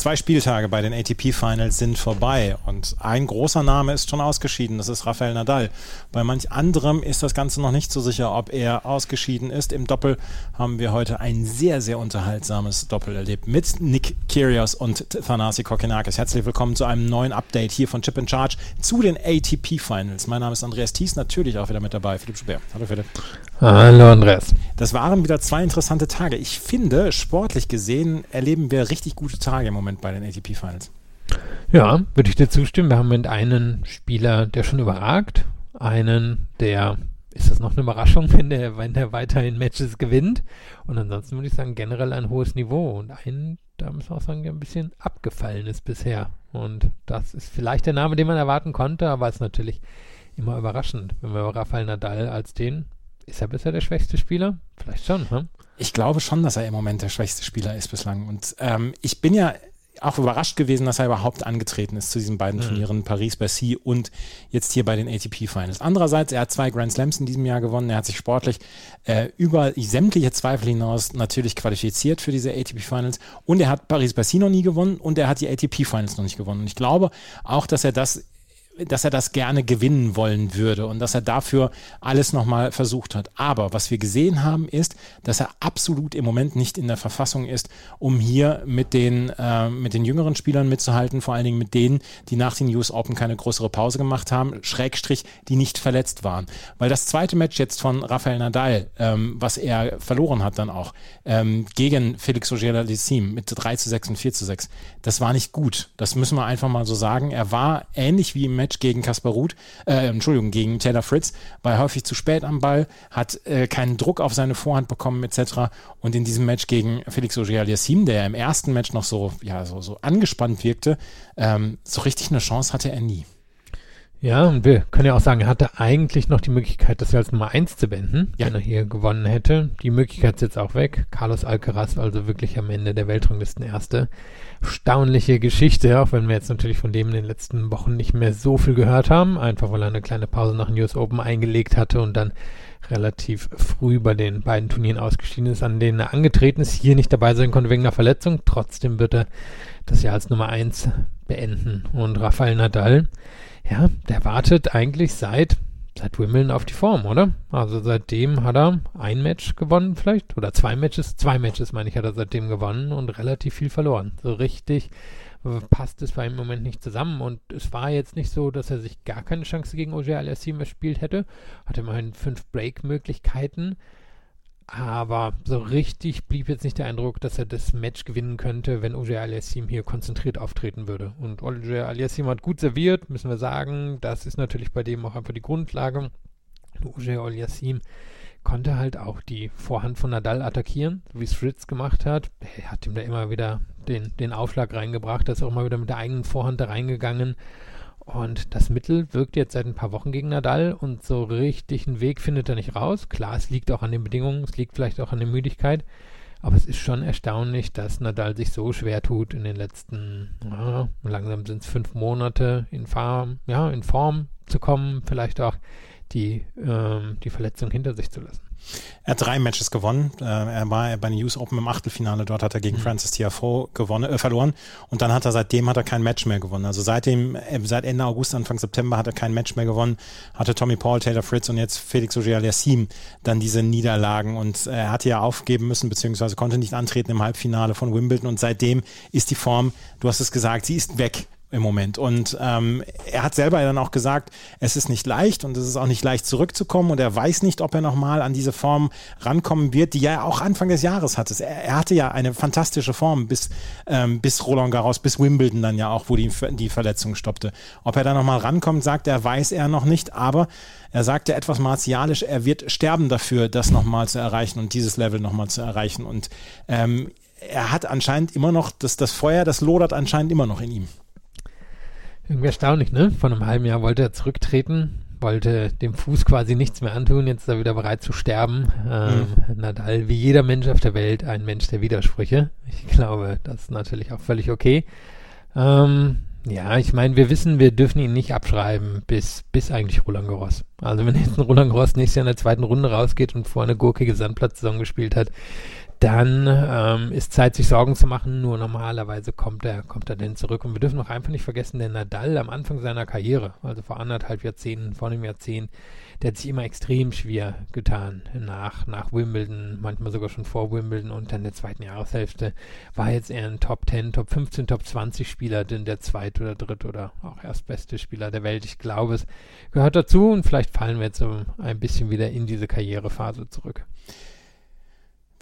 Zwei Spieltage bei den ATP Finals sind vorbei und ein großer Name ist schon ausgeschieden, das ist Rafael Nadal. Bei manch anderem ist das Ganze noch nicht so sicher, ob er ausgeschieden ist. Im Doppel haben wir heute ein sehr, sehr unterhaltsames Doppel erlebt mit Nick Kyrgios und Thanasi Kokinakis. Herzlich willkommen zu einem neuen Update hier von Chip in Charge zu den ATP Finals. Mein Name ist Andreas Thies, natürlich auch wieder mit dabei. Philipp Schubert. Hallo Philipp. Hallo Andreas. Das waren wieder zwei interessante Tage. Ich finde, sportlich gesehen erleben wir richtig gute Tage im Moment Moment bei den ATP Finals. Ja, würde ich dir zustimmen. Wir haben mit einen Spieler, der schon überragt, einen, der ist das noch eine Überraschung, wenn der, wenn der weiterhin Matches gewinnt. Und ansonsten würde ich sagen, generell ein hohes Niveau. Und einen, da muss man auch sagen, der ein bisschen abgefallen ist bisher. Und das ist vielleicht der Name, den man erwarten konnte, aber es ist natürlich immer überraschend, wenn wir Rafael Nadal als den, ist er bisher der schwächste Spieler? Vielleicht schon, hm? Ich glaube schon, dass er im Moment der schwächste Spieler ist bislang. Und ähm, ich bin ja auch überrascht gewesen, dass er überhaupt angetreten ist zu diesen beiden mhm. Turnieren, Paris-Bercy und jetzt hier bei den ATP Finals. Andererseits, er hat zwei Grand Slams in diesem Jahr gewonnen. Er hat sich sportlich äh, über sämtliche Zweifel hinaus natürlich qualifiziert für diese ATP Finals und er hat Paris-Bercy noch nie gewonnen und er hat die ATP Finals noch nicht gewonnen. Und ich glaube auch, dass er das dass er das gerne gewinnen wollen würde und dass er dafür alles nochmal versucht hat. Aber was wir gesehen haben, ist, dass er absolut im Moment nicht in der Verfassung ist, um hier mit den, äh, mit den jüngeren Spielern mitzuhalten, vor allen Dingen mit denen, die nach den US Open keine größere Pause gemacht haben, Schrägstrich, die nicht verletzt waren. Weil das zweite Match jetzt von Rafael Nadal, ähm, was er verloren hat dann auch, ähm, gegen Felix Auger-Aliassime mit 3 zu 6 und 4 zu 6, das war nicht gut. Das müssen wir einfach mal so sagen. Er war ähnlich wie im Match gegen Kaspar Ruth, äh, Entschuldigung, gegen Taylor Fritz, war häufig zu spät am Ball, hat äh, keinen Druck auf seine Vorhand bekommen etc. Und in diesem Match gegen Felix Auger-Aliassime, der im ersten Match noch so, ja, so, so angespannt wirkte, ähm, so richtig eine Chance hatte er nie. Ja, und wir können ja auch sagen, er hatte eigentlich noch die Möglichkeit, das als Nummer 1 zu beenden, ja. wenn er hier gewonnen hätte. Die Möglichkeit ist jetzt auch weg. Carlos Alcaraz, also wirklich am Ende der Weltranglisten Erste. Staunliche Geschichte, auch wenn wir jetzt natürlich von dem in den letzten Wochen nicht mehr so viel gehört haben, einfach weil er eine kleine Pause nach US Open eingelegt hatte und dann relativ früh bei den beiden Turnieren ausgeschieden ist, an denen er angetreten ist, hier nicht dabei sein konnte wegen einer Verletzung. Trotzdem wird er das Jahr als Nummer 1 beenden. Und Rafael Nadal, ja, der wartet eigentlich seit, seit Wimbledon auf die Form, oder? Also seitdem hat er ein Match gewonnen vielleicht oder zwei Matches, zwei Matches meine ich, hat er seitdem gewonnen und relativ viel verloren. So richtig passt es bei ihm im Moment nicht zusammen und es war jetzt nicht so, dass er sich gar keine Chance gegen Ogier Aliassime erspielt hätte. Hatte immerhin fünf Break-Möglichkeiten. Aber so richtig blieb jetzt nicht der Eindruck, dass er das Match gewinnen könnte, wenn Oje Aliassim hier konzentriert auftreten würde. Und Oje Aliassim hat gut serviert, müssen wir sagen. Das ist natürlich bei dem auch einfach die Grundlage. Oje Aliassim konnte halt auch die Vorhand von Nadal attackieren, wie es Fritz gemacht hat. Er hat ihm da immer wieder den, den Aufschlag reingebracht, er ist auch immer wieder mit der eigenen Vorhand da reingegangen und das Mittel wirkt jetzt seit ein paar Wochen gegen Nadal und so richtig einen Weg findet er nicht raus. Klar, es liegt auch an den Bedingungen, es liegt vielleicht auch an der Müdigkeit, aber es ist schon erstaunlich, dass Nadal sich so schwer tut in den letzten, ja, langsam sind es fünf Monate in Form, ja, in Form zu kommen, vielleicht auch die, ähm, die Verletzung hinter sich zu lassen. Er hat drei Matches gewonnen. Äh, er war bei den US Open im Achtelfinale. Dort hat er gegen mhm. Francis Tiafoe gewonnen, äh, verloren. Und dann hat er seitdem hat er kein Match mehr gewonnen. Also seitdem, äh, seit Ende August, Anfang September hat er kein Match mehr gewonnen. Hatte Tommy Paul, Taylor Fritz und jetzt Felix Auger-Aliassime dann diese Niederlagen. Und er hatte ja aufgeben müssen, beziehungsweise konnte nicht antreten im Halbfinale von Wimbledon. Und seitdem ist die Form, du hast es gesagt, sie ist weg im Moment. Und ähm, er hat selber dann auch gesagt, es ist nicht leicht und es ist auch nicht leicht zurückzukommen und er weiß nicht, ob er nochmal an diese Form rankommen wird, die er auch Anfang des Jahres hatte. Er, er hatte ja eine fantastische Form bis, ähm, bis Roland Garros, bis Wimbledon dann ja auch, wo die, die Verletzung stoppte. Ob er da nochmal rankommt, sagt er, weiß er noch nicht, aber er sagte etwas martialisch, er wird sterben dafür, das nochmal zu erreichen und dieses Level nochmal zu erreichen. Und ähm, er hat anscheinend immer noch, das, das Feuer, das lodert anscheinend immer noch in ihm. Irgendwie erstaunlich, ne? Vor einem halben Jahr wollte er zurücktreten, wollte dem Fuß quasi nichts mehr antun, jetzt ist er wieder bereit zu sterben. Ähm, mhm. Nadal, wie jeder Mensch auf der Welt, ein Mensch der Widersprüche. Ich glaube, das ist natürlich auch völlig okay. Ähm, ja, ich meine, wir wissen, wir dürfen ihn nicht abschreiben bis, bis eigentlich Roland Garros. Also wenn jetzt ein Roland Garros nächstes Jahr in der zweiten Runde rausgeht und vor eine gurkige Sandplatzsaison gespielt hat, dann ähm, ist Zeit, sich Sorgen zu machen. Nur normalerweise kommt er, kommt er denn zurück. Und wir dürfen auch einfach nicht vergessen, der Nadal am Anfang seiner Karriere, also vor anderthalb Jahrzehnten, vor einem Jahrzehnt, der hat sich immer extrem schwer getan. Nach, nach Wimbledon, manchmal sogar schon vor Wimbledon und dann der zweiten Jahreshälfte war jetzt eher ein Top 10, Top 15, Top 20 Spieler, denn der zweite oder dritte oder auch erstbeste Spieler der Welt. Ich glaube, es gehört dazu und vielleicht fallen wir jetzt so ein bisschen wieder in diese Karrierephase zurück.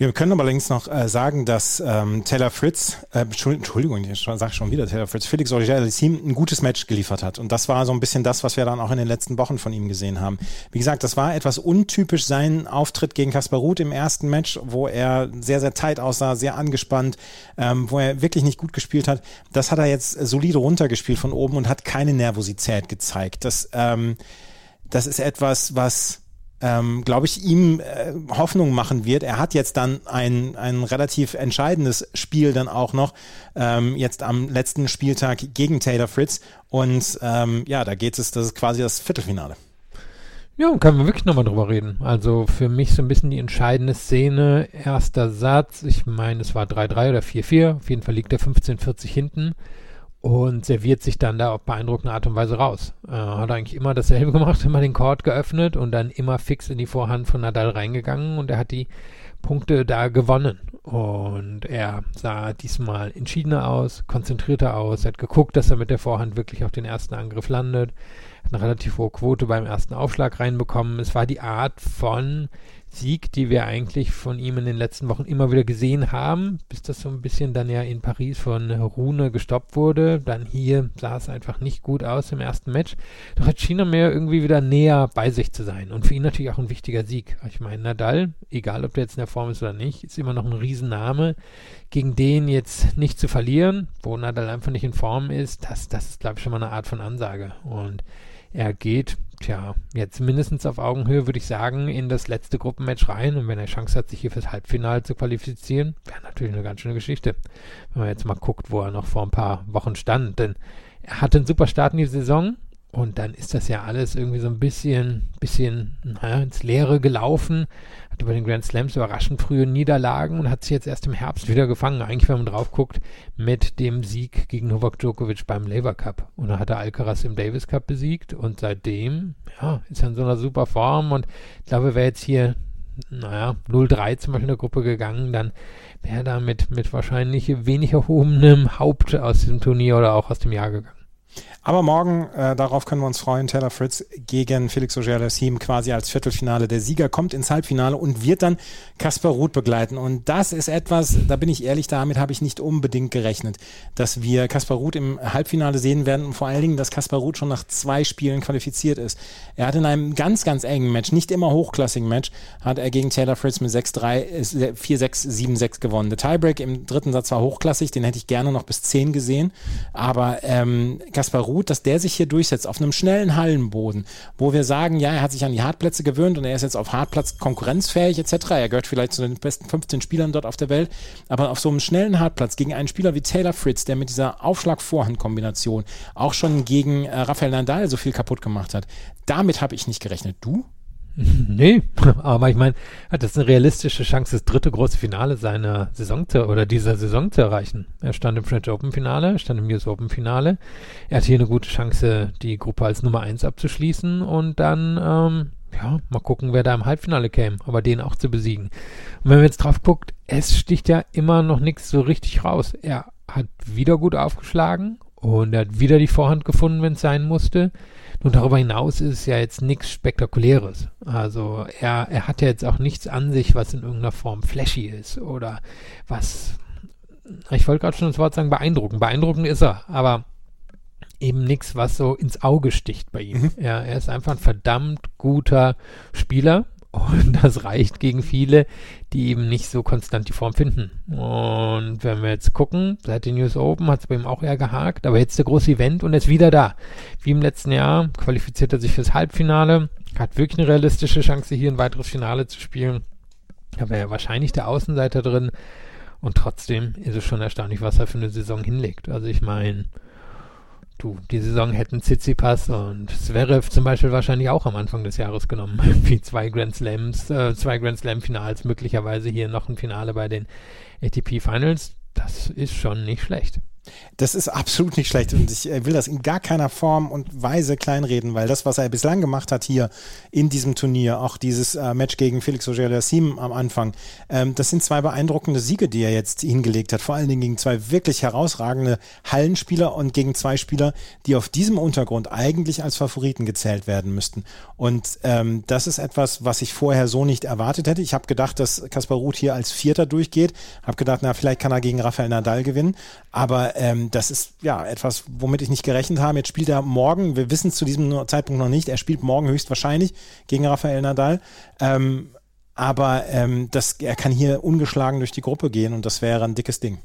Wir können aber allerdings noch äh, sagen, dass ähm, Taylor Fritz, äh, Entschuldigung, ich sage schon wieder Taylor Fritz, Felix Auger-Aliassime ein gutes Match geliefert hat. Und das war so ein bisschen das, was wir dann auch in den letzten Wochen von ihm gesehen haben. Wie gesagt, das war etwas untypisch sein Auftritt gegen Kaspar Ruth im ersten Match, wo er sehr, sehr tight aussah, sehr angespannt, ähm, wo er wirklich nicht gut gespielt hat. Das hat er jetzt solide runtergespielt von oben und hat keine Nervosität gezeigt. Das, ähm, das ist etwas, was ähm, glaube ich, ihm äh, Hoffnung machen wird. Er hat jetzt dann ein, ein relativ entscheidendes Spiel dann auch noch, ähm, jetzt am letzten Spieltag gegen Taylor Fritz. Und ähm, ja, da geht es, das ist quasi das Viertelfinale. Ja, können wir wirklich nochmal drüber reden. Also für mich so ein bisschen die entscheidende Szene. Erster Satz, ich meine, es war 3-3 oder 4-4. Auf jeden Fall liegt er 15-40 hinten und serviert sich dann da auf beeindruckende Art und Weise raus. Äh, hat eigentlich immer dasselbe gemacht, immer den Court geöffnet und dann immer fix in die Vorhand von Nadal reingegangen und er hat die Punkte da gewonnen. Und er sah diesmal entschiedener aus, konzentrierter aus, er hat geguckt, dass er mit der Vorhand wirklich auf den ersten Angriff landet, hat eine relativ hohe Quote beim ersten Aufschlag reinbekommen. Es war die Art von Sieg, die wir eigentlich von ihm in den letzten Wochen immer wieder gesehen haben, bis das so ein bisschen dann ja in Paris von Rune gestoppt wurde. Dann hier sah es einfach nicht gut aus im ersten Match. Doch hat China mehr irgendwie wieder näher bei sich zu sein. Und für ihn natürlich auch ein wichtiger Sieg. Ich meine, Nadal, egal ob der jetzt in der Form ist oder nicht, ist immer noch ein Riesenname. Gegen den jetzt nicht zu verlieren, wo Nadal einfach nicht in Form ist, das, das ist, glaube ich, schon mal eine Art von Ansage. Und er geht, tja, jetzt mindestens auf Augenhöhe, würde ich sagen, in das letzte Gruppenmatch rein. Und wenn er Chance hat, sich hier fürs Halbfinale zu qualifizieren, wäre natürlich eine ganz schöne Geschichte. Wenn man jetzt mal guckt, wo er noch vor ein paar Wochen stand. Denn er hatte einen super Start in die Saison. Und dann ist das ja alles irgendwie so ein bisschen, bisschen naja, ins Leere gelaufen hatte bei den Grand Slams überraschend frühe Niederlagen und hat sich jetzt erst im Herbst wieder gefangen. Eigentlich, wenn man drauf guckt, mit dem Sieg gegen Novak Djokovic beim Labour Cup. Und da hat er Alcaraz im Davis Cup besiegt und seitdem, ja, ist er in so einer super Form und ich glaube, wäre jetzt hier naja, 0-3 zum Beispiel in der Gruppe gegangen, dann wäre er da mit wahrscheinlich wenig erhobenem Haupt aus diesem Turnier oder auch aus dem Jahr gegangen. Aber morgen, äh, darauf können wir uns freuen, Taylor Fritz gegen Felix Auger-Aliassime quasi als Viertelfinale. Der Sieger kommt ins Halbfinale und wird dann Kasper Ruth begleiten. Und das ist etwas, da bin ich ehrlich, damit habe ich nicht unbedingt gerechnet, dass wir Kasper Ruth im Halbfinale sehen werden und vor allen Dingen, dass Kasper Ruth schon nach zwei Spielen qualifiziert ist. Er hat in einem ganz, ganz engen Match, nicht immer hochklassigen Match, hat er gegen Taylor Fritz mit 6-3, 4-6, 7-6 gewonnen. Der Tiebreak im dritten Satz war hochklassig, den hätte ich gerne noch bis 10 gesehen. Aber ähm, Kaspar Ruth, dass der sich hier durchsetzt auf einem schnellen Hallenboden, wo wir sagen, ja, er hat sich an die Hartplätze gewöhnt und er ist jetzt auf Hartplatz konkurrenzfähig etc. Er gehört vielleicht zu den besten 15 Spielern dort auf der Welt, aber auf so einem schnellen Hartplatz gegen einen Spieler wie Taylor Fritz, der mit dieser Aufschlag-Vorhand-Kombination auch schon gegen äh, Rafael Nadal so viel kaputt gemacht hat, damit habe ich nicht gerechnet. Du? Nee, aber ich meine, hat das eine realistische Chance, das dritte große Finale seiner Saison zu, oder dieser Saison zu erreichen. Er stand im French Open Finale, er stand im US Open Finale. Er hat hier eine gute Chance, die Gruppe als Nummer eins abzuschließen und dann, ähm, ja, mal gucken, wer da im Halbfinale käme, aber den auch zu besiegen. Und wenn man jetzt drauf guckt, es sticht ja immer noch nichts so richtig raus. Er hat wieder gut aufgeschlagen und er hat wieder die Vorhand gefunden, wenn es sein musste. Nun, darüber hinaus ist es ja jetzt nichts Spektakuläres. Also er, er hat ja jetzt auch nichts an sich, was in irgendeiner Form flashy ist oder was, ich wollte gerade schon das Wort sagen, beeindruckend. Beeindruckend ist er, aber eben nichts, was so ins Auge sticht bei ihm. Mhm. Er, er ist einfach ein verdammt guter Spieler Und das reicht gegen viele, die eben nicht so konstant die Form finden. Und wenn wir jetzt gucken, seit den News Open hat es bei ihm auch eher gehakt, aber jetzt der große Event und er ist wieder da. Wie im letzten Jahr qualifiziert er sich fürs Halbfinale, hat wirklich eine realistische Chance, hier ein weiteres Finale zu spielen. Da wäre ja wahrscheinlich der Außenseiter drin. Und trotzdem ist es schon erstaunlich, was er für eine Saison hinlegt. Also ich meine, du, die Saison hätten Tsitsipas und Zverev zum Beispiel wahrscheinlich auch am Anfang des Jahres genommen. Wie zwei Grand Slams, äh, zwei Grand Slam Finals, möglicherweise hier noch ein Finale bei den ATP Finals. Das ist schon nicht schlecht. Das ist absolut nicht schlecht und ich äh, will das in gar keiner Form und Weise kleinreden, weil das, was er bislang gemacht hat hier in diesem Turnier, auch dieses äh, Match gegen Felix Auger-Aliassime am Anfang, ähm, das sind zwei beeindruckende Siege, die er jetzt hingelegt hat. Vor allen Dingen gegen zwei wirklich herausragende Hallenspieler und gegen zwei Spieler, die auf diesem Untergrund eigentlich als Favoriten gezählt werden müssten. Und ähm, das ist etwas, was ich vorher so nicht erwartet hätte. Ich habe gedacht, dass Kaspar Ruth hier als Vierter durchgeht. Habe gedacht, na vielleicht kann er gegen Rafael Nadal gewinnen, aber ähm, das ist ja etwas, womit ich nicht gerechnet habe. Jetzt spielt er morgen, wir wissen es zu diesem Zeitpunkt noch nicht, er spielt morgen höchstwahrscheinlich gegen Rafael Nadal. Ähm, aber ähm, das, er kann hier ungeschlagen durch die Gruppe gehen und das wäre ein dickes Ding.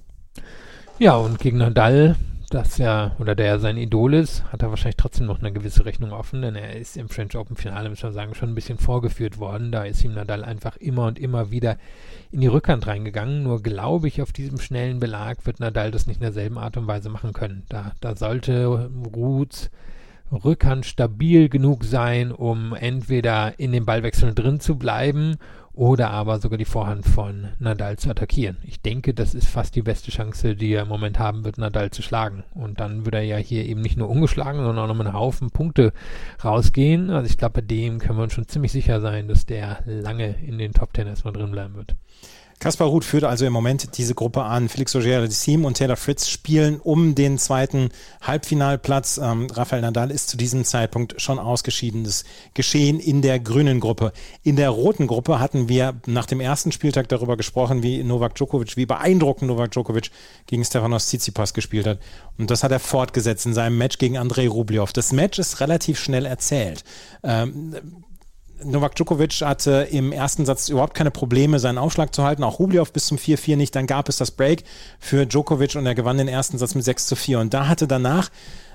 Ja, und gegen Nadal das ja, oder der ja sein Idol ist, hat er wahrscheinlich trotzdem noch eine gewisse Rechnung offen, denn er ist im French Open Finale, muss man sagen, schon ein bisschen vorgeführt worden. Da ist ihm Nadal einfach immer und immer wieder in die Rückhand reingegangen. Nur glaube ich, auf diesem schnellen Belag wird Nadal das nicht in derselben Art und Weise machen können. Da, da sollte Ruth Rückhand stabil genug sein, um entweder in den Ballwechseln drin zu bleiben oder aber sogar die Vorhand von Nadal zu attackieren. Ich denke, das ist fast die beste Chance, die er im Moment haben wird, Nadal zu schlagen. Und dann würde er ja hier eben nicht nur ungeschlagen, sondern auch noch mit einem Haufen Punkte rausgehen. Also ich glaube, bei dem können wir uns schon ziemlich sicher sein, dass der lange in den Top Ten erstmal drin bleiben wird. Kaspar Ruth führt also im Moment diese Gruppe an. Felix Auger-Aliassime und Taylor Fritz spielen um den zweiten Halbfinalplatz. Ähm, Rafael Nadal ist zu diesem Zeitpunkt schon ausgeschieden. Das Geschehen in der grünen Gruppe. In der roten Gruppe hatten wir nach dem ersten Spieltag darüber gesprochen, wie Novak Djokovic, wie beeindruckend Novak Djokovic gegen Stefanos Tsitsipas gespielt hat. Und das hat er fortgesetzt in seinem Match gegen Andrei Rublev. Das Match ist relativ schnell erzählt. Ähm, Novak Djokovic hatte im ersten Satz überhaupt keine Probleme, seinen Aufschlag zu halten, auch Rublev bis zum 4-4 nicht. Dann gab es das Break für Djokovic und er gewann den ersten Satz mit 6 zu 4. Und da hatte danach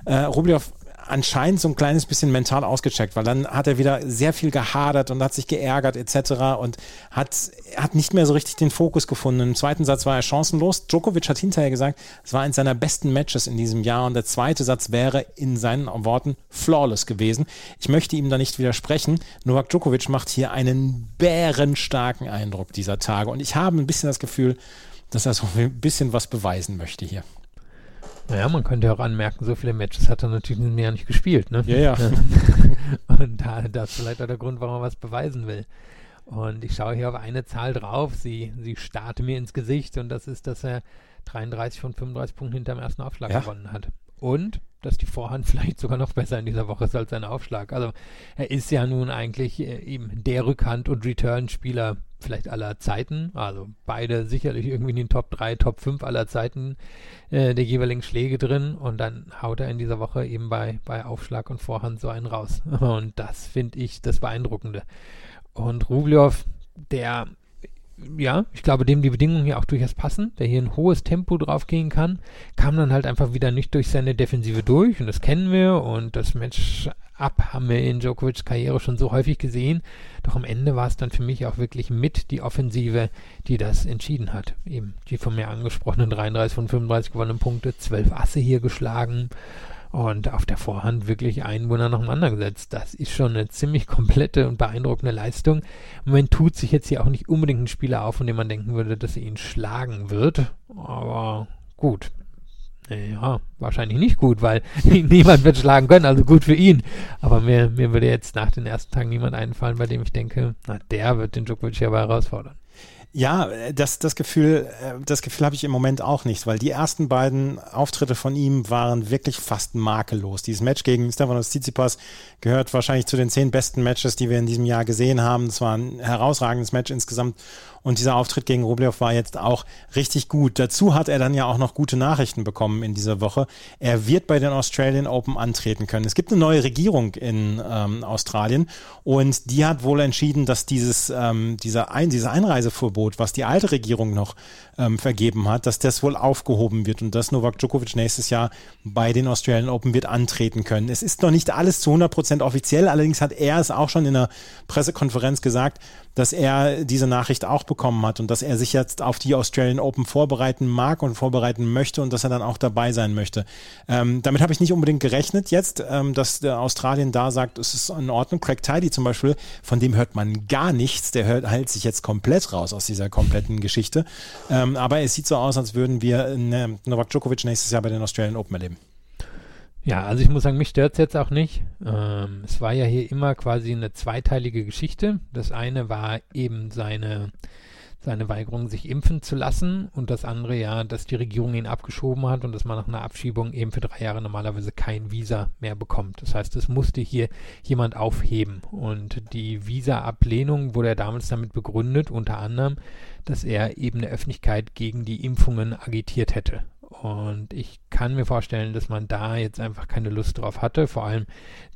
äh, Rublev anscheinend so ein kleines bisschen mental ausgecheckt, weil dann hat er wieder sehr viel gehadert und hat sich geärgert etc. und hat, hat nicht mehr so richtig den Fokus gefunden. Im zweiten Satz war er chancenlos. Djokovic hat hinterher gesagt, es war eines seiner besten Matches in diesem Jahr und der zweite Satz wäre in seinen Worten flawless gewesen. Ich möchte ihm da nicht widersprechen. Novak Djokovic macht hier einen bärenstarken Eindruck dieser Tage und ich habe ein bisschen das Gefühl, dass er so ein bisschen was beweisen möchte hier. Naja, man könnte auch anmerken, so viele Matches hat er natürlich in Jahr nicht gespielt. Ne? Ja, ja. Und da, das ist vielleicht auch der Grund, warum er was beweisen will. Und ich schaue hier auf eine Zahl drauf, sie, sie starrte mir ins Gesicht und das ist, dass er 33 von 35 Punkten hinterm ersten Aufschlag ja. gewonnen hat. Und dass die Vorhand vielleicht sogar noch besser in dieser Woche ist als sein Aufschlag. Also er ist ja nun eigentlich äh, eben der Rückhand- und Return-Spieler vielleicht aller Zeiten. Also beide sicherlich irgendwie in den Top 3, Top 5 aller Zeiten äh, der jeweiligen Schläge drin. Und dann haut er in dieser Woche eben bei, bei Aufschlag und Vorhand so einen raus. Und das finde ich das Beeindruckende. Und Rublev, der ja, ich glaube, dem die Bedingungen hier auch durchaus passen, der hier ein hohes Tempo drauf gehen kann, kam dann halt einfach wieder nicht durch seine Defensive durch und das kennen wir und das Match ab haben wir in Djokovics Karriere schon so häufig gesehen. Doch am Ende war es dann für mich auch wirklich mit die Offensive, die das entschieden hat. Eben die von mir angesprochenen 33 von 35 gewonnenen Punkte, 12 Asse hier geschlagen und auf der Vorhand wirklich einen Wunder nach dem anderen gesetzt. Das ist schon eine ziemlich komplette und beeindruckende Leistung. Im Moment tut sich jetzt hier auch nicht unbedingt ein Spieler auf, von dem man denken würde, dass er ihn schlagen wird. Aber gut, ja, wahrscheinlich nicht gut, weil niemand wird schlagen können, also gut für ihn. Aber mir, mir würde jetzt nach den ersten Tagen niemand einfallen, bei dem ich denke, na, der wird den Djokovic hierbei herausfordern. Ja, das, das Gefühl, äh, das Gefühl habe ich im Moment auch nicht, weil die ersten beiden Auftritte von ihm waren wirklich fast makellos. Dieses Match gegen Stefanos Tsitsipas gehört wahrscheinlich zu den zehn besten Matches, die wir in diesem Jahr gesehen haben. Es war ein herausragendes Match insgesamt Und dieser Auftritt gegen Rublev war jetzt auch richtig gut. Dazu hat er dann ja auch noch gute Nachrichten bekommen in dieser Woche. Er wird bei den Australian Open antreten können. Es gibt eine neue Regierung in ähm, Australien und die hat wohl entschieden, dass dieses, ähm, dieser Ein dieses Einreiseverbot, was die alte Regierung noch ähm, vergeben hat, dass das wohl aufgehoben wird und dass Novak Djokovic nächstes Jahr bei den Australian Open wird antreten können. Es ist noch nicht alles zu 100 Prozent offiziell, allerdings hat er es auch schon in einer Pressekonferenz gesagt, dass er diese Nachricht auch bekommen hat und dass er sich jetzt auf die Australian Open vorbereiten mag und vorbereiten möchte und dass er dann auch dabei sein möchte. Ähm, damit habe ich nicht unbedingt gerechnet jetzt, ähm, dass Australien da sagt, es ist in Ordnung. Craig Tidy zum Beispiel, von dem hört man gar nichts, der hört, hält sich jetzt komplett raus aus dieser kompletten Geschichte. Ähm, aber es sieht so aus, als würden wir ne, Novak Djokovic nächstes Jahr bei den Australian Open erleben. Ja, also ich muss sagen, mich stört es jetzt auch nicht. Ähm, es war ja hier immer quasi eine zweiteilige Geschichte. Das eine war eben seine, seine Weigerung, sich impfen zu lassen und das andere ja, dass die Regierung ihn abgeschoben hat und dass man nach einer Abschiebung eben für drei Jahre normalerweise kein Visa mehr bekommt. Das heißt, es musste hier jemand aufheben und die Visa-Ablehnung wurde ja damals damit begründet, unter anderem, dass er eben eine Öffentlichkeit gegen die Impfungen agitiert hätte. Und ich kann mir vorstellen, dass man da jetzt einfach keine Lust drauf hatte, vor allem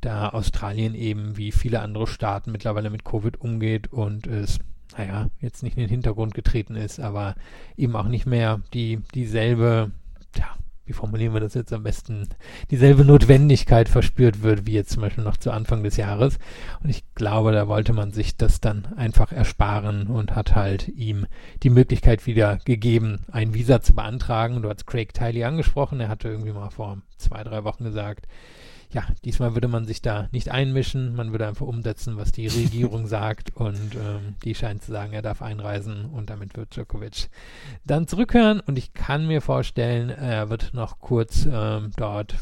da Australien eben wie viele andere Staaten mittlerweile mit Covid umgeht und es, naja, jetzt nicht in den Hintergrund getreten ist, aber eben auch nicht mehr die, dieselbe, ja, wie formulieren wir das jetzt am besten, dieselbe Notwendigkeit verspürt wird, wie jetzt zum Beispiel noch zu Anfang des Jahres. Und ich glaube, da wollte man sich das dann einfach ersparen und hat halt ihm die Möglichkeit wieder gegeben, ein Visa zu beantragen. Du hast Craig Tiley angesprochen, er hatte irgendwie mal vor zwei, drei Wochen gesagt, ja, diesmal würde man sich da nicht einmischen, man würde einfach umsetzen, was die Regierung sagt und ähm, die scheint zu sagen, er darf einreisen und damit wird Djokovic dann zurückhören und ich kann mir vorstellen, er wird noch kurz ähm, dort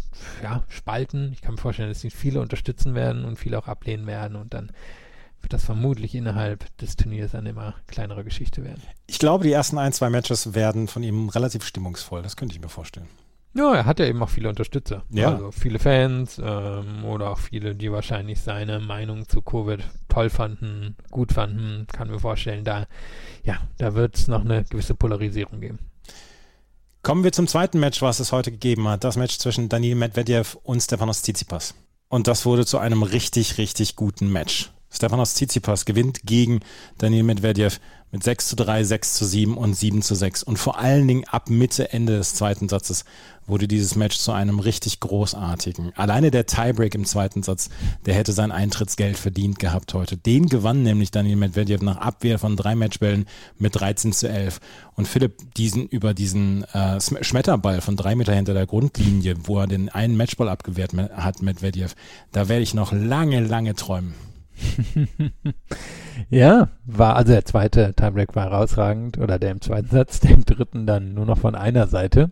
ja, spalten. Ich kann mir vorstellen, dass ihn viele unterstützen werden und viele auch ablehnen werden und dann wird das vermutlich innerhalb des Turniers eine immer kleinere Geschichte werden. Ich glaube, die ersten ein, zwei Matches werden von ihm relativ stimmungsvoll. Das könnte ich mir vorstellen. Ja, er hat ja eben auch viele Unterstützer. Ja. Also viele Fans ähm, oder auch viele, die wahrscheinlich seine Meinung zu Covid toll fanden, gut fanden. Kann mir vorstellen, da, ja, da wird es noch eine gewisse Polarisierung geben. Kommen wir zum zweiten Match, was es heute gegeben hat. Das Match zwischen Daniil Medvedev und Stefanos Tsitsipas. Und das wurde zu einem richtig, richtig guten Match. Stefanos Tsitsipas gewinnt gegen Daniil Medvedev mit 6 zu 3, 6 zu 7 und 7 zu 6. Und vor allen Dingen ab Mitte, Ende des zweiten Satzes wurde dieses Match zu einem richtig großartigen. Alleine der Tiebreak im zweiten Satz, der hätte sein Eintrittsgeld verdient gehabt heute. Den gewann nämlich Daniel Medvedev nach Abwehr von drei Matchbällen mit 13 zu 11. Und Philipp diesen über diesen äh, Schmetterball von drei Meter hinter der Grundlinie, wo er den einen Matchball abgewehrt hat, Medvedev, da werde ich noch lange, lange träumen. ja, war, also der zweite Timebreak war herausragend oder der im zweiten Satz, der im dritten dann nur noch von einer Seite.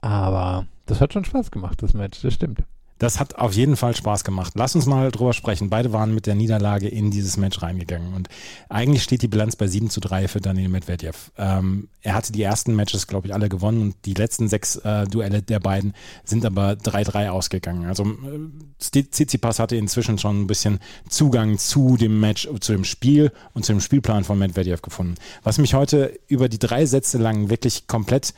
Aber das hat schon Spaß gemacht, das Match, das stimmt. Das hat auf jeden Fall Spaß gemacht. Lass uns mal drüber sprechen. Beide waren mit der Niederlage in dieses Match reingegangen. Und eigentlich steht die Bilanz bei 7 zu 3 für Daniel Medvedev. Ähm, er hatte die ersten Matches, glaube ich, alle gewonnen und die letzten sechs äh, Duelle der beiden sind aber 3-3 ausgegangen. Also äh, Tsitsipas hatte inzwischen schon ein bisschen Zugang zu dem Match, zu dem Spiel und zu dem Spielplan von Medvedev gefunden. Was mich heute über die drei Sätze lang wirklich komplett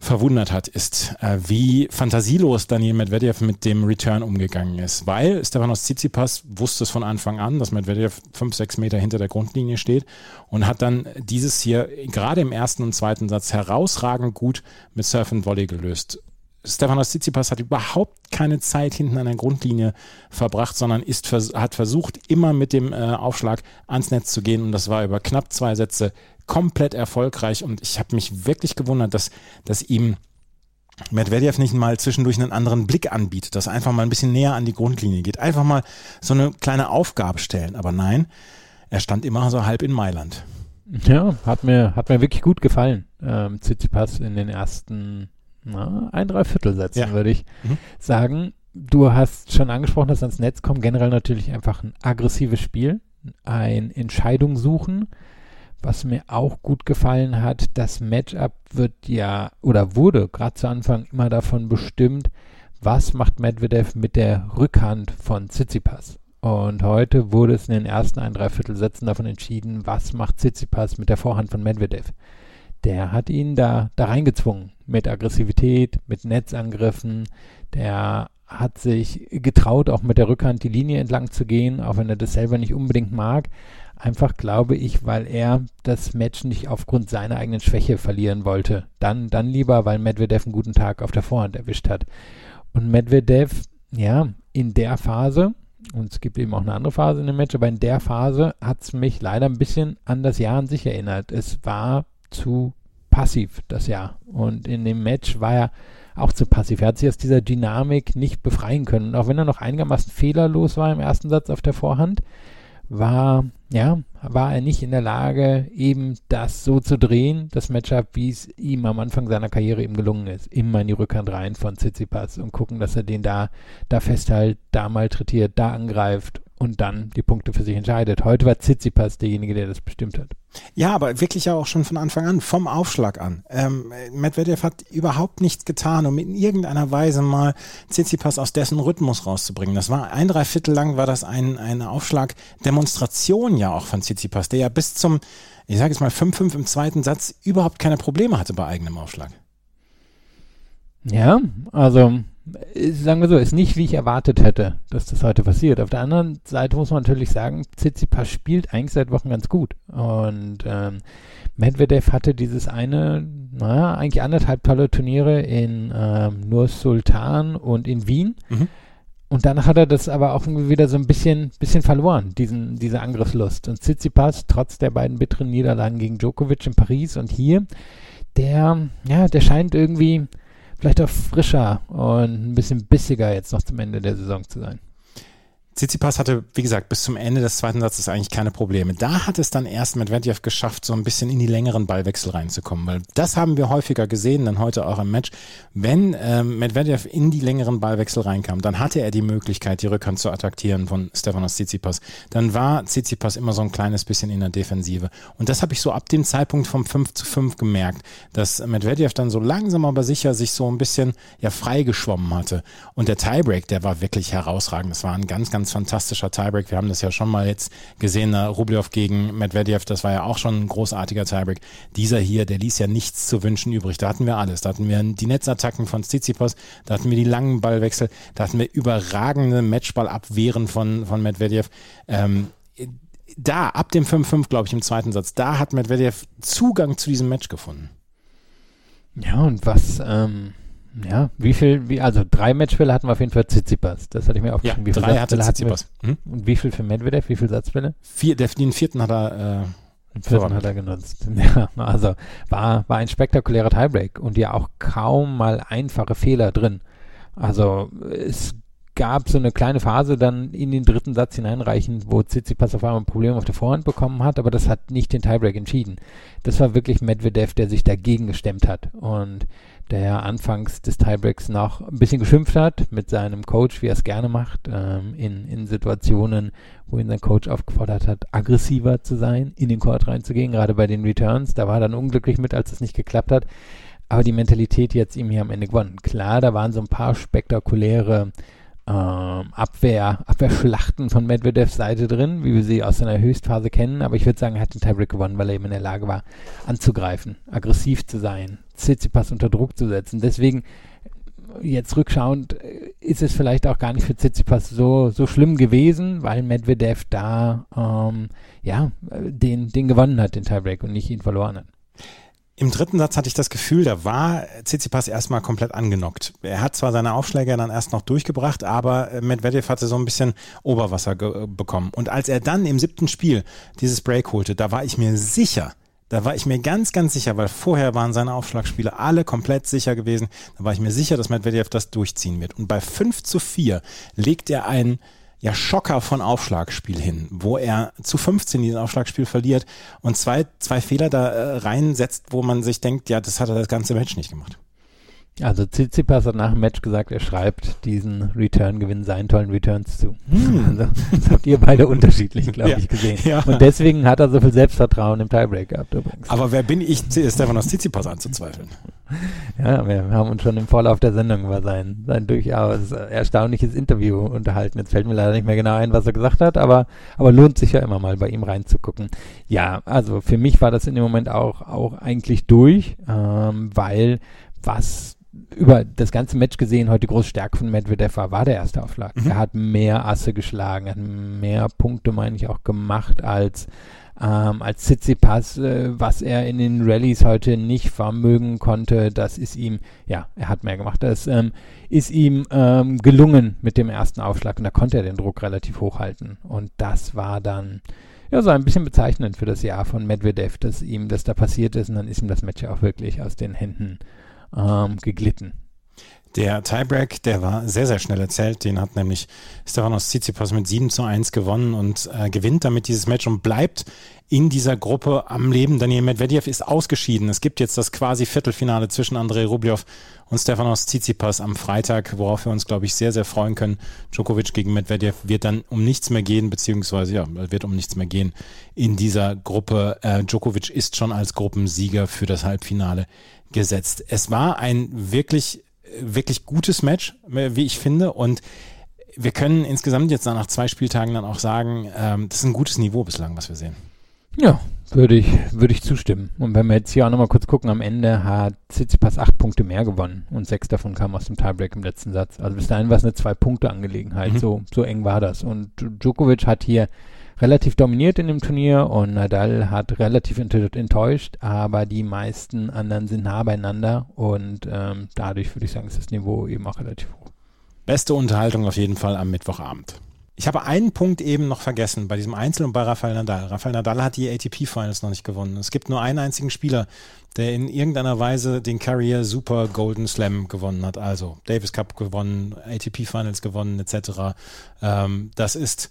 verwundert hat, ist, äh, wie fantasielos Daniel Medvedev mit dem Return umgegangen ist. Weil Stefanos Tsitsipas wusste es von Anfang an, dass Medvedev fünf, sechs Meter hinter der Grundlinie steht und hat dann dieses hier gerade im ersten und zweiten Satz herausragend gut mit Surf and Volley gelöst. Stefanos Tsitsipas hat überhaupt keine Zeit hinten an der Grundlinie verbracht, sondern ist, hat versucht, immer mit dem äh, Aufschlag ans Netz zu gehen und das war über knapp zwei Sätze komplett erfolgreich und ich habe mich wirklich gewundert, dass, dass ihm Medvedev nicht mal zwischendurch einen anderen Blick anbietet, dass einfach mal ein bisschen näher an die Grundlinie geht, einfach mal so eine kleine Aufgabe stellen. Aber nein, er stand immer so halb in Mailand. Ja, hat mir, hat mir wirklich gut gefallen. Ähm, Tsitsipas in den ersten na, ein Dreiviertelsätzen, ja. würde ich mhm. sagen. Du hast schon angesprochen, dass ans Netz kommt. Generell natürlich einfach ein aggressives Spiel, ein Entscheidung suchen was mir auch gut gefallen hat, das Matchup wird ja oder wurde gerade zu Anfang immer davon bestimmt, was macht Medvedev mit der Rückhand von Tsitsipas. Und heute wurde es in den ersten ein Dreiviertelsätzen davon entschieden, was macht Tsitsipas mit der Vorhand von Medvedev. Der hat ihn da, da reingezwungen mit Aggressivität, mit Netzangriffen. Der hat sich getraut, auch mit der Rückhand die Linie entlang zu gehen, auch wenn er das selber nicht unbedingt mag. Einfach glaube ich, weil er das Match nicht aufgrund seiner eigenen Schwäche verlieren wollte. Dann, dann lieber, weil Medvedev einen guten Tag auf der Vorhand erwischt hat. Und Medvedev, ja, in der Phase, und es gibt eben auch eine andere Phase in dem Match, aber in der Phase hat es mich leider ein bisschen an das Jahr an sich erinnert. Es war zu passiv, das Jahr. Und in dem Match war er auch zu passiv. Er hat sich aus dieser Dynamik nicht befreien können. Und auch wenn er noch einigermaßen fehlerlos war im ersten Satz auf der Vorhand, war, ja, war er nicht in der Lage, eben das so zu drehen, das Matchup, wie es ihm am Anfang seiner Karriere eben gelungen ist. Immer in die Rückhand rein von Tsitsipas und gucken, dass er den da, da festhält, da malträtiert, da angreift und dann die Punkte für sich entscheidet. Heute war Tsitsipas derjenige, der das bestimmt hat. Ja, aber wirklich ja auch schon von Anfang an, vom Aufschlag an. Ähm, Medvedev hat überhaupt nichts getan, um in irgendeiner Weise mal Tsitsipas aus dessen Rhythmus rauszubringen. Das war ein Dreiviertel lang war das ein, eine Aufschlag-Demonstration ja auch von Tsitsipas, der ja bis zum, ich sage jetzt mal 5-5 im zweiten Satz überhaupt keine Probleme hatte bei eigenem Aufschlag. Ja, also sagen wir so, ist nicht, wie ich erwartet hätte, dass das heute passiert. Auf der anderen Seite muss man natürlich sagen, Tsitsipas spielt eigentlich seit Wochen ganz gut. Und ähm, Medvedev hatte dieses eine, naja, eigentlich anderthalb tolle Turniere in ähm, Nur Sultan und in Wien. Mhm. Und danach hat er das aber auch wieder so ein bisschen, bisschen verloren, diesen, diese Angriffslust. Und Tsitsipas, trotz der beiden bitteren Niederlagen gegen Djokovic in Paris und hier, der, ja, der scheint irgendwie vielleicht auch frischer und ein bisschen bissiger jetzt noch zum Ende der Saison zu sein. Tsitsipas hatte, wie gesagt, bis zum Ende des zweiten Satzes eigentlich keine Probleme. Da hat es dann erst Medvedev geschafft, so ein bisschen in die längeren Ballwechsel reinzukommen, weil das haben wir häufiger gesehen, dann heute auch im Match. Wenn ähm, Medvedev in die längeren Ballwechsel reinkam, dann hatte er die Möglichkeit, die Rückhand zu attackieren von Stefanos Tsitsipas. Dann war Tsitsipas immer so ein kleines bisschen in der Defensive. Und das habe ich so ab dem Zeitpunkt vom 5 zu 5 gemerkt, dass Medvedev dann so langsam aber sicher sich so ein bisschen ja freigeschwommen hatte. Und der Tiebreak, der war wirklich herausragend. Das war ein ganz, ganz fantastischer Tiebreak. Wir haben das ja schon mal jetzt gesehen, Rublev gegen Medvedev, das war ja auch schon ein großartiger Tiebreak. Dieser hier, der ließ ja nichts zu wünschen übrig. Da hatten wir alles. Da hatten wir die Netzattacken von Tsitsipas, da hatten wir die langen Ballwechsel, da hatten wir überragende Matchballabwehren von, von Medvedev. Ähm, da, ab dem 5-5, glaube ich, im zweiten Satz, da hat Medvedev Zugang zu diesem Match gefunden. Ja, und was, ähm, ja, wie viel, wie, also drei Matchfälle hatten wir auf jeden Fall Tsitsipas. Das hatte ich mir aufgeschrieben. Ja, wie drei hatte Tsitsipas. Hm? Und wie viel für Medvedev? Wie viele Satzfälle? Vier, den vierten hat er, äh, den vierten hat er genutzt. Ja, also war, war ein spektakulärer Tiebreak und ja auch kaum mal einfache Fehler drin. Also es gab so eine kleine Phase dann in den dritten Satz hineinreichend, wo Tsitsipas auf einmal ein Problem auf der Vorhand bekommen hat, aber das hat nicht den Tiebreak entschieden. Das war wirklich Medvedev, der sich dagegen gestemmt hat und der anfangs des Tiebreaks noch ein bisschen geschimpft hat mit seinem Coach, wie er es gerne macht, ähm, in, in Situationen, wo ihn sein Coach aufgefordert hat, aggressiver zu sein, in den Court reinzugehen, gerade bei den Returns. Da war er dann unglücklich mit, als es nicht geklappt hat. Aber die Mentalität jetzt ihm hier am Ende gewonnen. Klar, da waren so ein paar spektakuläre ähm, Abwehr, Abwehrschlachten von Medvedevs Seite drin, wie wir sie aus seiner Höchstphase kennen. Aber ich würde sagen, er hat den Tiebreak gewonnen, weil er eben in der Lage war, anzugreifen, aggressiv zu sein, Tsitsipas unter Druck zu setzen. Deswegen jetzt rückschauend ist es vielleicht auch gar nicht für Tsitsipas so, so schlimm gewesen, weil Medvedev da ähm, ja, den, den gewonnen hat, den Tiebreak und nicht ihn verloren hat. Im dritten Satz hatte ich das Gefühl, da war Tsitsipas erstmal komplett angenockt. Er hat zwar seine Aufschläge dann erst noch durchgebracht, aber äh, Medvedev hatte so ein bisschen Oberwasser bekommen. Und als er dann im siebten Spiel dieses Break holte, da war ich mir sicher, da war ich mir ganz, ganz sicher, weil vorher waren seine Aufschlagspiele alle komplett sicher gewesen. Da war ich mir sicher, dass Medvedev das durchziehen wird. Und bei 5 zu 4 legt er einen ja, Schocker von Aufschlagspiel hin, wo er zu 15 diesen Aufschlagspiel verliert und zwei, zwei Fehler da äh, reinsetzt, wo man sich denkt, ja, das hat er das ganze Match nicht gemacht. Also Tsitsipas hat nach dem Match gesagt, er schreibt diesen Return-Gewinn seinen tollen Returns zu. Hm. Also, das habt ihr beide unterschiedlich, glaube ja. ich, gesehen. Ja. Und deswegen hat er so viel Selbstvertrauen im Tiebreak gehabt übrigens. Aber wer bin ich, Stefanos Tsitsipas anzuzweifeln? Ja, wir haben uns schon im Vorlauf der Sendung über sein, sein durchaus erstaunliches Interview unterhalten. Jetzt fällt mir leider nicht mehr genau ein, was er gesagt hat, aber, aber lohnt sich ja immer mal bei ihm reinzugucken. Ja, also für mich war das in dem Moment auch, auch eigentlich durch, ähm, weil was über das ganze Match gesehen, heute die große Stärke von Medvedev war, war der erste Aufschlag. Mhm. Er hat mehr Asse geschlagen, hat mehr Punkte, meine ich, auch gemacht als, ähm, als Tsitsipas, äh, was er in den Rallyes heute nicht vermögen konnte. Das ist ihm, ja, er hat mehr gemacht. Das ähm, ist ihm ähm, gelungen mit dem ersten Aufschlag und da konnte er den Druck relativ hochhalten. Und das war dann, ja, so ein bisschen bezeichnend für das Jahr von Medvedev, dass ihm das da passiert ist und dann ist ihm das Match ja auch wirklich aus den Händen ähm, geglitten. Der Tiebreak, der war sehr, sehr schnell erzählt. Den hat nämlich Stefanos Tsitsipas mit 7 zu 1 gewonnen und äh, gewinnt damit dieses Match und bleibt in dieser Gruppe am Leben. Daniel Medvedev ist ausgeschieden. Es gibt jetzt das quasi Viertelfinale zwischen Andrei Rublev und Stefanos Tsitsipas am Freitag, worauf wir uns, glaube ich, sehr, sehr freuen können. Djokovic gegen Medvedev wird dann um nichts mehr gehen, beziehungsweise ja, wird um nichts mehr gehen in dieser Gruppe. Äh, Djokovic ist schon als Gruppensieger für das Halbfinale gesetzt. Es war ein wirklich, wirklich gutes Match, wie ich finde. Und wir können insgesamt jetzt nach zwei Spieltagen dann auch sagen, ähm, das ist ein gutes Niveau bislang, was wir sehen. Ja, würde ich, würde ich zustimmen. Und wenn wir jetzt hier auch nochmal kurz gucken, am Ende hat Tsitsipas acht Punkte mehr gewonnen und sechs davon kamen aus dem Tiebreak im letzten Satz. Also bis dahin war es eine Zwei-Punkte-Angelegenheit. Mhm. So, so eng war das. Und Djokovic hat hier relativ dominiert in dem Turnier und Nadal hat relativ enttäuscht, aber die meisten anderen sind nah beieinander und ähm, dadurch würde ich sagen, ist das Niveau eben auch relativ hoch. Beste Unterhaltung auf jeden Fall am Mittwochabend. Ich habe einen Punkt eben noch vergessen bei diesem Einzel und bei Rafael Nadal. Rafael Nadal hat die ATP Finals noch nicht gewonnen. Es gibt nur einen einzigen Spieler, der in irgendeiner Weise den Carrier Super Golden Slam gewonnen hat. Also Davis Cup gewonnen, ATP Finals gewonnen, etc. Ähm, das ist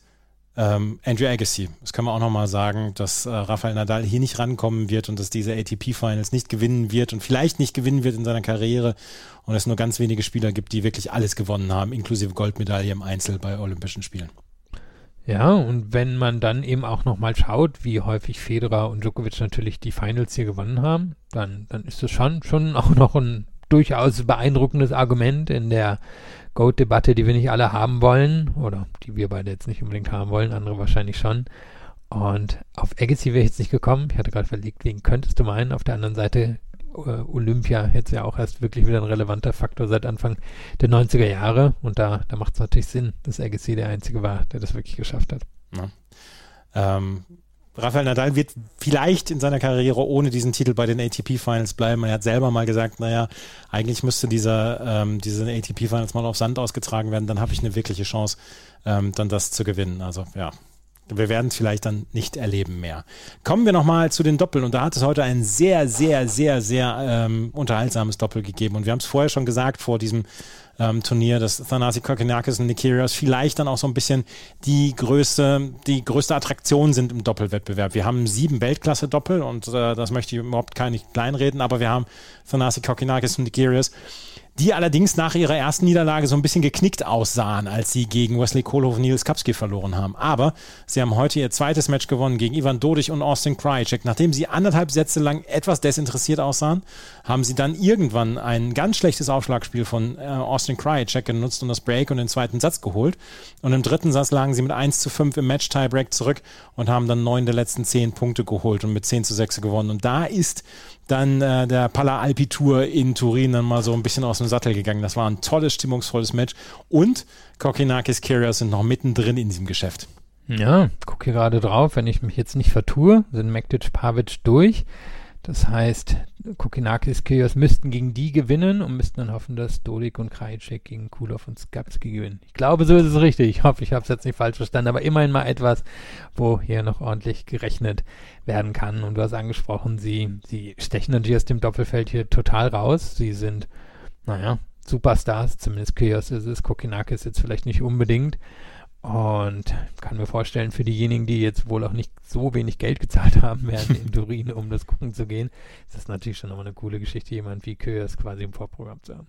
ähm, Andrew Agassi, das können wir auch nochmal sagen, dass äh, Rafael Nadal hier nicht rankommen wird und dass diese ATP-Finals nicht gewinnen wird und vielleicht nicht gewinnen wird in seiner Karriere und es nur ganz wenige Spieler gibt, die wirklich alles gewonnen haben, inklusive Goldmedaille im Einzel bei Olympischen Spielen. Ja, und wenn man dann eben auch nochmal schaut, wie häufig Federer und Djokovic natürlich die Finals hier gewonnen haben, dann, dann ist das schon, schon auch noch ein durchaus beeindruckendes Argument in der Goat-Debatte, die wir nicht alle haben wollen, oder die wir beide jetzt nicht unbedingt haben wollen, andere wahrscheinlich schon. Und auf Agassi wäre ich jetzt nicht gekommen. Ich hatte gerade verlegt, wen könntest du meinen? Auf der anderen Seite äh, Olympia jetzt ja auch erst wirklich wieder ein relevanter Faktor seit Anfang der 90er Jahre. Und da, da macht es natürlich Sinn, dass Agassi der Einzige war, der das wirklich geschafft hat. Ja. Ähm, Rafael Nadal wird vielleicht in seiner Karriere ohne diesen Titel bei den ATP Finals bleiben. Er hat selber mal gesagt, naja, eigentlich müsste dieser, ähm, diese ATP Finals mal auf Sand ausgetragen werden, dann habe ich eine wirkliche Chance, ähm, dann das zu gewinnen. Also ja, wir werden es vielleicht dann nicht erleben mehr. Kommen wir nochmal zu den Doppeln. Und da hat es heute ein sehr, sehr, sehr, sehr ähm, unterhaltsames Doppel gegeben. Und wir haben es vorher schon gesagt, vor diesem ähm, Turnier, dass Thanasi Kokinakis und Nikirios vielleicht dann auch so ein bisschen die größte, die größte Attraktion sind im Doppelwettbewerb. Wir haben sieben Weltklasse-Doppel und äh, das möchte ich überhaupt gar nicht kleinreden, aber wir haben Thanasi Kokinakis und Nikirios die allerdings nach ihrer ersten Niederlage so ein bisschen geknickt aussahen, als sie gegen Wesley Kohlhoff und Nils Kapski verloren haben. Aber sie haben heute ihr zweites Match gewonnen gegen Ivan Dodig und Austin Krajicek. Nachdem sie anderthalb Sätze lang etwas desinteressiert aussahen, haben sie dann irgendwann ein ganz schlechtes Aufschlagspiel von äh, Austin Krajicek genutzt und das Break und den zweiten Satz geholt. Und im dritten Satz lagen sie mit 1 zu 5 im Match-Tiebreak zurück und haben dann neun der letzten zehn Punkte geholt und mit 10 zu 6 gewonnen. Und da ist dann äh, der Palla Alpi Tour in Turin dann mal so ein bisschen aus dem Sattel gegangen. Das war ein tolles, stimmungsvolles Match. Und Kokinakis Kyrgios sind noch mittendrin in diesem Geschäft. Ja, gucke hier gerade drauf. Wenn ich mich jetzt nicht vertue, sind Mektic Pavic durch. Das heißt, Kokinakis, Kyrgios müssten gegen die gewinnen und müssten dann hoffen, dass Dodik und Krajicek gegen Kulov und Skapski gewinnen. Ich glaube, so ist es richtig. Ich hoffe, ich habe es jetzt nicht falsch verstanden, aber immerhin mal etwas, wo hier noch ordentlich gerechnet werden kann. Und du hast angesprochen, sie, sie stechen natürlich aus dem Doppelfeld hier total raus. Sie sind, naja, Superstars, zumindest Kyrgios ist es, Kokinakis jetzt vielleicht nicht unbedingt. Und kann mir vorstellen, für diejenigen, die jetzt wohl auch nicht so wenig Geld gezahlt haben während in Turin, um das gucken zu gehen, ist das natürlich schon nochmal eine coole Geschichte, jemand wie Köhers quasi im Vorprogramm zu haben.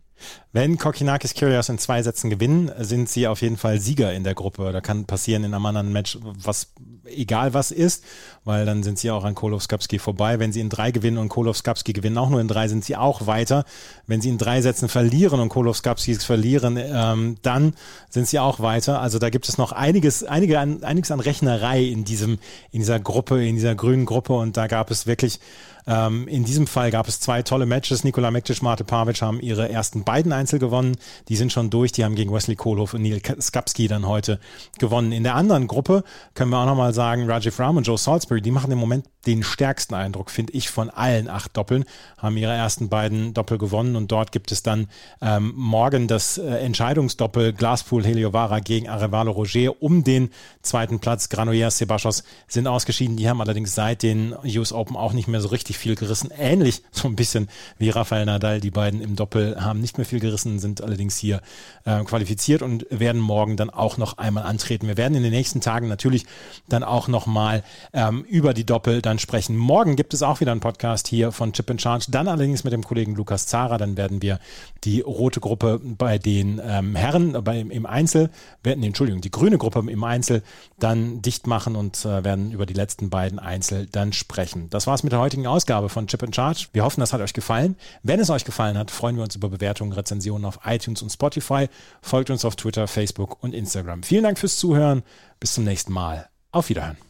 Wenn Kokinakis Kyrgios in zwei Sätzen gewinnen, sind sie auf jeden Fall Sieger in der Gruppe. Da kann passieren in einem anderen Match, was egal was ist, weil dann sind sie auch an Kolowskapski vorbei. Wenn sie in drei gewinnen und Kolowskapski gewinnen auch nur in drei, sind sie auch weiter. Wenn sie in drei Sätzen verlieren und Kolowskapski verlieren, ähm, dann sind sie auch weiter. Also da gibt es noch einiges, einige, einiges an Rechnerei in diesem, in dieser Gruppe, in dieser grünen Gruppe und da gab es wirklich ähm, in diesem Fall gab es zwei tolle Matches. Nikola Mektic, Mate Pavic haben ihre ersten beiden Einzel gewonnen. Die sind schon durch. Die haben gegen Wesley Kohlhoff und Neil Skapski dann heute gewonnen. In der anderen Gruppe können wir auch nochmal sagen, Rajiv Ram und Joe Salisbury, die machen im Moment den stärksten Eindruck, finde ich, von allen acht Doppeln, haben ihre ersten beiden Doppel gewonnen und dort gibt es dann ähm, morgen das äh, Entscheidungsdoppel Glaspool Heliovara gegen Arevalo Roger um den zweiten Platz. Granollers, Sebastos sind ausgeschieden, die haben allerdings seit den US Open auch nicht mehr so richtig viel gerissen. Ähnlich so ein bisschen wie Rafael Nadal, die beiden im Doppel haben nicht mehr viel gerissen, sind allerdings hier äh, qualifiziert und werden morgen dann auch noch einmal antreten. Wir werden in den nächsten Tagen natürlich dann auch nochmal ähm, über die Doppel dann sprechen. Morgen gibt es auch wieder einen Podcast hier von Chip and Charge, dann allerdings mit dem Kollegen Lukas Zara. Dann werden wir die rote Gruppe bei den ähm, Herren bei, im Einzel, werden, Entschuldigung, die grüne Gruppe im Einzel dann dicht machen und äh, werden über die letzten beiden Einzel dann sprechen. Das war's mit der heutigen Ausgabe von Chip and Charge. Wir hoffen, das hat euch gefallen. Wenn es euch gefallen hat, freuen wir uns über Bewertungen, Rezensionen auf iTunes und Spotify. Folgt uns auf Twitter, Facebook und Instagram. Vielen Dank fürs Zuhören. Bis zum nächsten Mal. Auf Wiederhören.